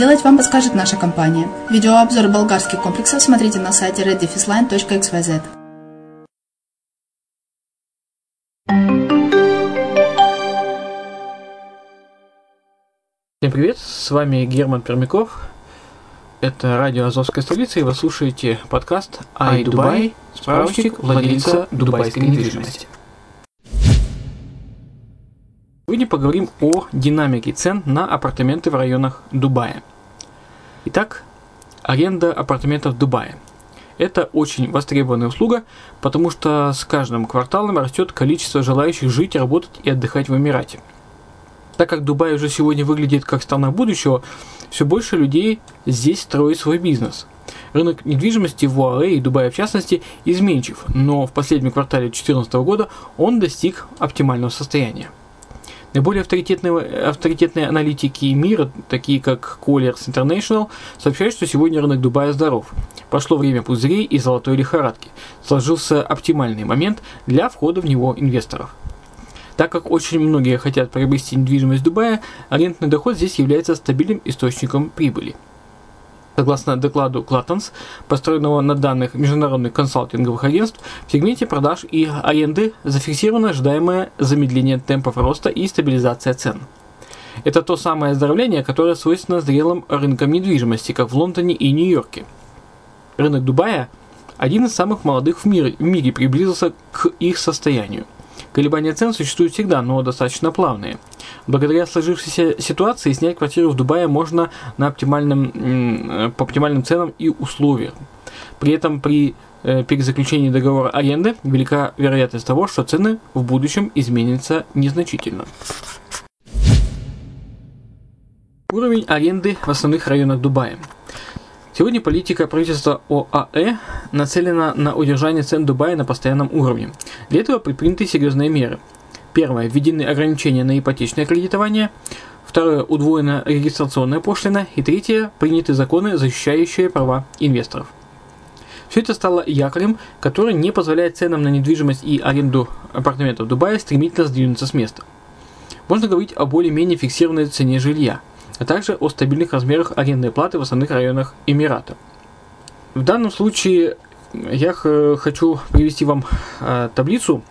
вам подскажет наша компания. Видеообзор болгарских комплексов смотрите на сайте reddefisline.xyz. Всем привет, с вами Герман Пермяков. Это радио Азовская столица, и вы слушаете подкаст «Ай, Дубай», справочник владельца дубайской недвижимости. Сегодня поговорим о динамике цен на апартаменты в районах Дубая. Итак, аренда апартаментов в Дубае. Это очень востребованная услуга, потому что с каждым кварталом растет количество желающих жить, работать и отдыхать в Эмирате. Так как Дубай уже сегодня выглядит как страна будущего, все больше людей здесь строит свой бизнес. Рынок недвижимости в УАЭ и Дубае в частности изменчив, но в последнем квартале 2014 года он достиг оптимального состояния. Наиболее авторитетные, авторитетные аналитики мира, такие как Colliers International, сообщают, что сегодня рынок Дубая здоров. Прошло время пузырей и золотой лихорадки. Сложился оптимальный момент для входа в него инвесторов. Так как очень многие хотят приобрести недвижимость в Дубае, арендный доход здесь является стабильным источником прибыли. Согласно докладу Клаттонс, построенного на данных международных консалтинговых агентств, в сегменте продаж и аренды зафиксировано ожидаемое замедление темпов роста и стабилизация цен. Это то самое оздоровление, которое свойственно зрелым рынкам недвижимости, как в Лондоне и Нью-Йорке. Рынок Дубая – один из самых молодых в мире, в мире приблизился к их состоянию – Колебания цен существуют всегда, но достаточно плавные. Благодаря сложившейся ситуации снять квартиру в Дубае можно на оптимальном, по оптимальным ценам и условиям. При этом при э, перезаключении договора аренды велика вероятность того, что цены в будущем изменятся незначительно. Уровень аренды в основных районах Дубая – Сегодня политика правительства ОАЭ нацелена на удержание цен Дубая на постоянном уровне. Для этого предприняты серьезные меры. Первое. Введены ограничения на ипотечное кредитование. Второе. Удвоена регистрационная пошлина. И третье. Приняты законы, защищающие права инвесторов. Все это стало якорем, который не позволяет ценам на недвижимость и аренду апартаментов Дубая стремительно сдвинуться с места. Можно говорить о более-менее фиксированной цене жилья – а также о стабильных размерах арендной платы в основных районах Эмирата. В данном случае я хочу привести вам а, таблицу,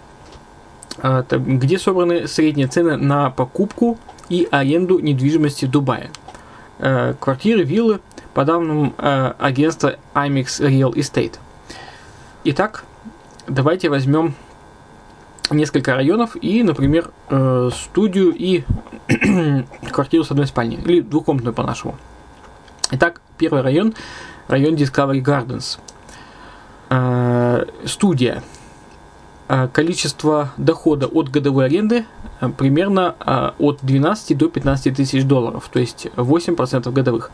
а, где собраны средние цены на покупку и аренду недвижимости в Дубае. А, квартиры, виллы по данным агентства IMEX Real Estate. Итак, давайте возьмем несколько районов и, например, э, студию и квартиру с одной спальней, или двухкомнатную по-нашему. Итак, первый район, район Discovery Gardens. Э, студия. Э, количество дохода от годовой аренды примерно от 12 до 15 тысяч долларов, то есть 8% годовых.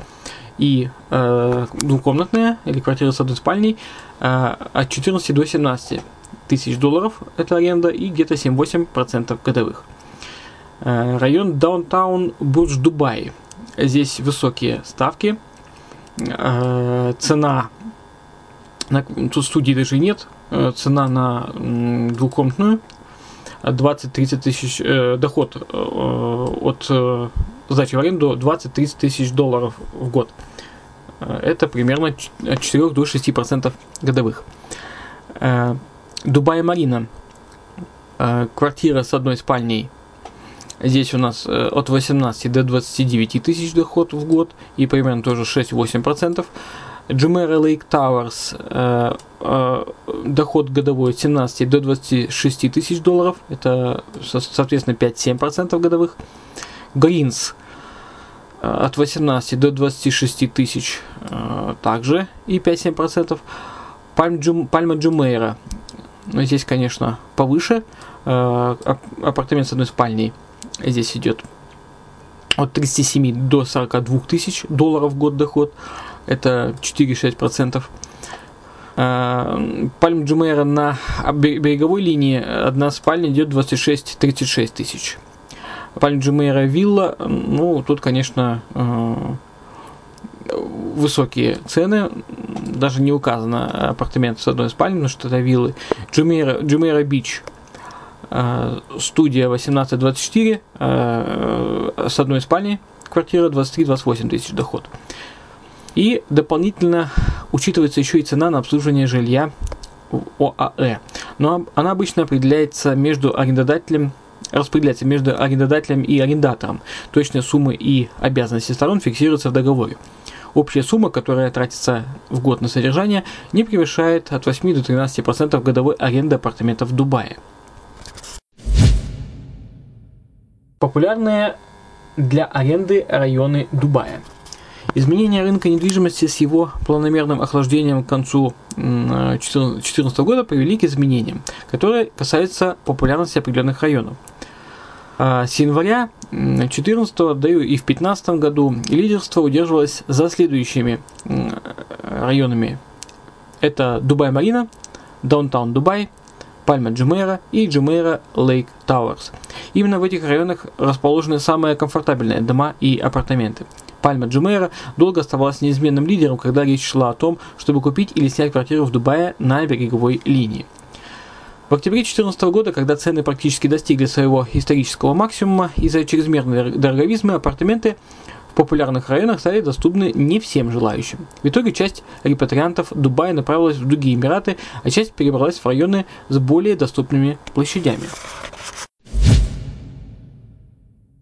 И двухкомнатная или квартира с одной спальней от 14 до 17 тысяч долларов это аренда и где-то 7-8% годовых. Э, район Даунтаун Бурдж Дубай. Здесь высокие ставки. Э, цена, на, тут студии даже нет, э, цена на двухкомнатную 20-30 тысяч, доход от сдачи в аренду 20-30 тысяч долларов в год. Это примерно от 4 до 6% годовых. Дубай Марина. Э, квартира с одной спальней. Здесь у нас э, от 18 до 29 тысяч доход в год и примерно тоже 6-8%. Джумейра Лейк Тауэрс доход годовой от 17 до 26 тысяч долларов, это соответственно 5-7% годовых. Гринс э, от 18 до 26 тысяч также и 5-7%. Пальма Джумейра но здесь, конечно, повыше. Э, апартамент с одной спальней здесь идет от 37 до 42 тысяч долларов в год доход. Это 4-6%. Э, Пальм Джумейра на береговой линии одна спальня идет 26-36 тысяч. Пальм Джумейра вилла, ну, тут, конечно, э, высокие цены, даже не указано апартамент с одной спальней, но что это виллы. Джумейра, Джумейра Бич, э, студия 1824 э, с одной спальней, квартира 23-28 тысяч доход. И дополнительно учитывается еще и цена на обслуживание жилья в ОАЭ. Но она обычно определяется между арендодателем распределяется между арендодателем и арендатором. Точные суммы и обязанности сторон фиксируются в договоре. Общая сумма, которая тратится в год на содержание, не превышает от 8 до 13% годовой аренды апартаментов в Дубае. Популярные для аренды районы Дубая. Изменение рынка недвижимости с его планомерным охлаждением к концу 2014 года привели к изменениям, которые касаются популярности определенных районов. А, с января 2014, да и в 2015 году лидерство удерживалось за следующими районами. Это Дубай-Марина, Даунтаун Дубай, Пальма Джумейра и Джумейра Лейк Тауэрс. Именно в этих районах расположены самые комфортабельные дома и апартаменты. Пальма Джумейра долго оставалась неизменным лидером, когда речь шла о том, чтобы купить или снять квартиру в Дубае на береговой линии. В октябре 2014 года, когда цены практически достигли своего исторического максимума из-за чрезмерной дороговизмы, апартаменты в популярных районах стали доступны не всем желающим. В итоге часть репатриантов Дубая направилась в другие Эмираты, а часть перебралась в районы с более доступными площадями.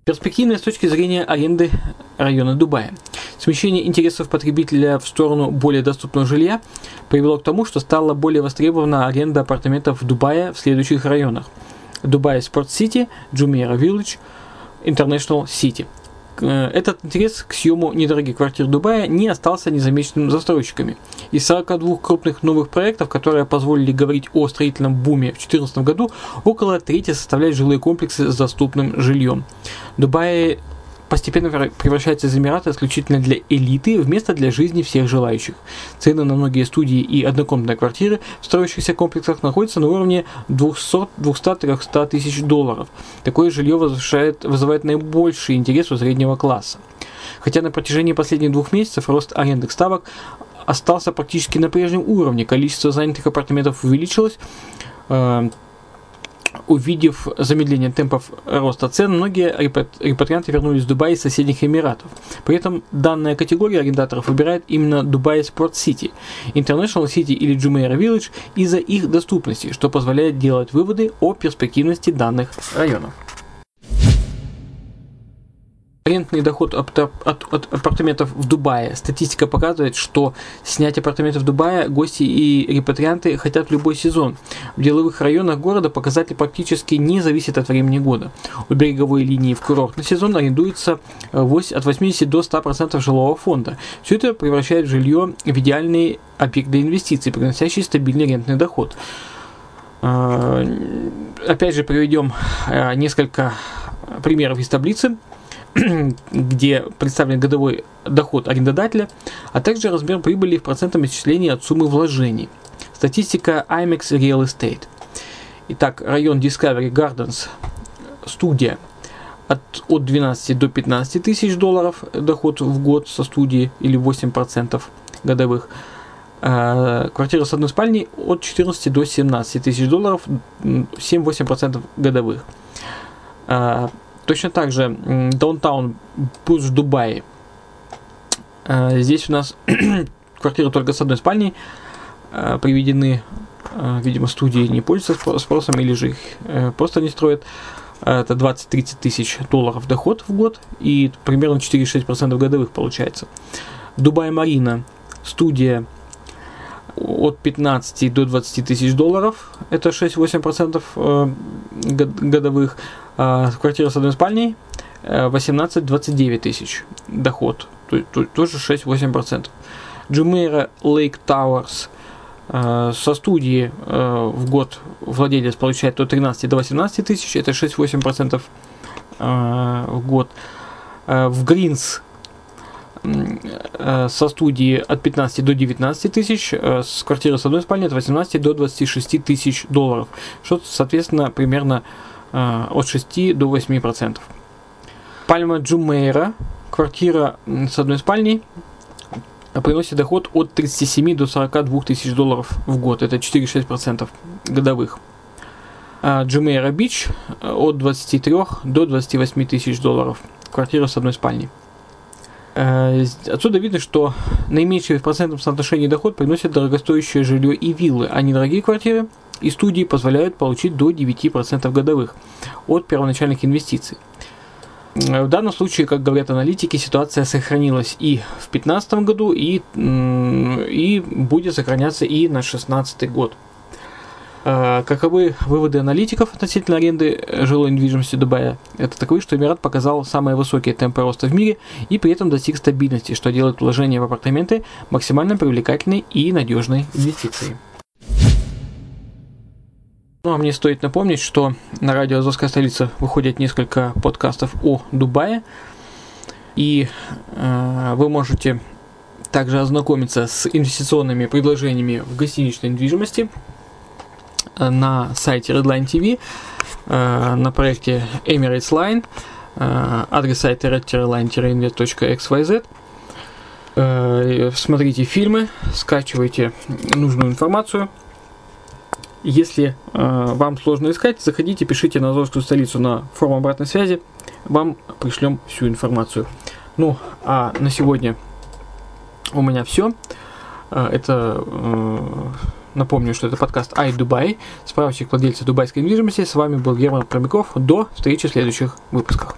Перспективная с точки зрения аренды района Дубая. Смещение интересов потребителя в сторону более доступного жилья привело к тому, что стала более востребована аренда апартаментов в Дубае в следующих районах. Дубай Спорт Сити, Джумейра Виллидж, International City – Э, этот интерес к съему недорогих квартир Дубая не остался незамеченным застройщиками. Из 42 крупных новых проектов, которые позволили говорить о строительном буме в 2014 году, около трети составляют жилые комплексы с доступным жильем. Дубай постепенно превращается из Эмирата исключительно для элиты, вместо для жизни всех желающих. Цены на многие студии и однокомнатные квартиры в строящихся комплексах находятся на уровне 200-300 тысяч долларов. Такое жилье вызывает, вызывает наибольший интерес у среднего класса. Хотя на протяжении последних двух месяцев рост арендных ставок остался практически на прежнем уровне, количество занятых апартаментов увеличилось, э, увидев замедление темпов роста цен, многие репатрианты вернулись в Дубай из соседних Эмиратов. При этом данная категория арендаторов выбирает именно Дубай Спорт Сити, International City или Jumeirah Village из-за их доступности, что позволяет делать выводы о перспективности данных районов. Арендный доход от, от, от апартаментов в Дубае. Статистика показывает, что снять апартаменты в Дубае гости и репатрианты хотят в любой сезон. В деловых районах города показатель практически не зависит от времени года. У береговой линии в курортный сезон арендуется э, от 80 до 100% жилого фонда. Все это превращает жилье в идеальный объект для инвестиций, приносящий стабильный рентный доход. Э, опять же, приведем э, несколько примеров из таблицы. где представлен годовой доход арендодателя, а также размер прибыли в процентном исчислении от суммы вложений. Статистика IMAX Real Estate. Итак, район Discovery Gardens, студия от, от 12 до 15 тысяч долларов доход в год со студии или 8% годовых. А, квартира с одной спальней от 14 до 17 тысяч долларов, 7-8% годовых. А, Точно так же Даунтаун Пуш Дубай. Э, здесь у нас квартира только с одной спальней. Э, приведены, э, видимо, студии не пользуются спросом или же их просто не строят. Это 20-30 тысяч долларов доход в год и примерно 4-6% годовых получается. Дубай Марина, студия от 15 до 20 тысяч долларов, это 6-8% годовых. А, квартира с одной спальней 18-29 э, тысяч доход, тоже 6-8%. Jumeirah Lake Towers со студии э, в год владелец получает от 13 до 18 тысяч, это 6-8% э, в год. В Гринс со студии от 15 до 19 тысяч, с квартиры с одной спальней от 18 до 26 тысяч долларов, что, соответственно, примерно Э, от 6 до 8%. Пальма Джумейра, квартира с одной спальней, приносит доход от 37 до 42 тысяч долларов в год. Это 4-6% годовых. А Джумейра Бич э, от 23 до 28 тысяч долларов. Квартира с одной спальней. Э, отсюда видно, что наименьший в процентном соотношении доход приносит дорогостоящее жилье и виллы, а недорогие квартиры и студии позволяют получить до 9% годовых от первоначальных инвестиций. В данном случае, как говорят аналитики, ситуация сохранилась и в 2015 году, и, и будет сохраняться и на 2016 год. Э, каковы выводы аналитиков относительно аренды жилой недвижимости Дубая? Это таковы, что Эмират показал самые высокие темпы роста в мире и при этом достиг стабильности, что делает вложение в апартаменты максимально привлекательной и надежной инвестицией. Ну а мне стоит напомнить, что на радио «Азовская столица» выходит несколько подкастов о Дубае, и э, вы можете также ознакомиться с инвестиционными предложениями в гостиничной недвижимости – на сайте Redline TV, э, на проекте Emirates Line, э, адрес сайта red-line-invest.xyz. Э, смотрите фильмы, скачивайте нужную информацию. Если вам сложно искать, заходите, пишите на Азовскую столицу на форум обратной связи, вам пришлем всю информацию. Ну, а на сегодня у меня все. Это Напомню, что это подкаст Ай Дубай, справочник владельца дубайской недвижимости. С вами был Герман Промяков. До встречи в следующих выпусках.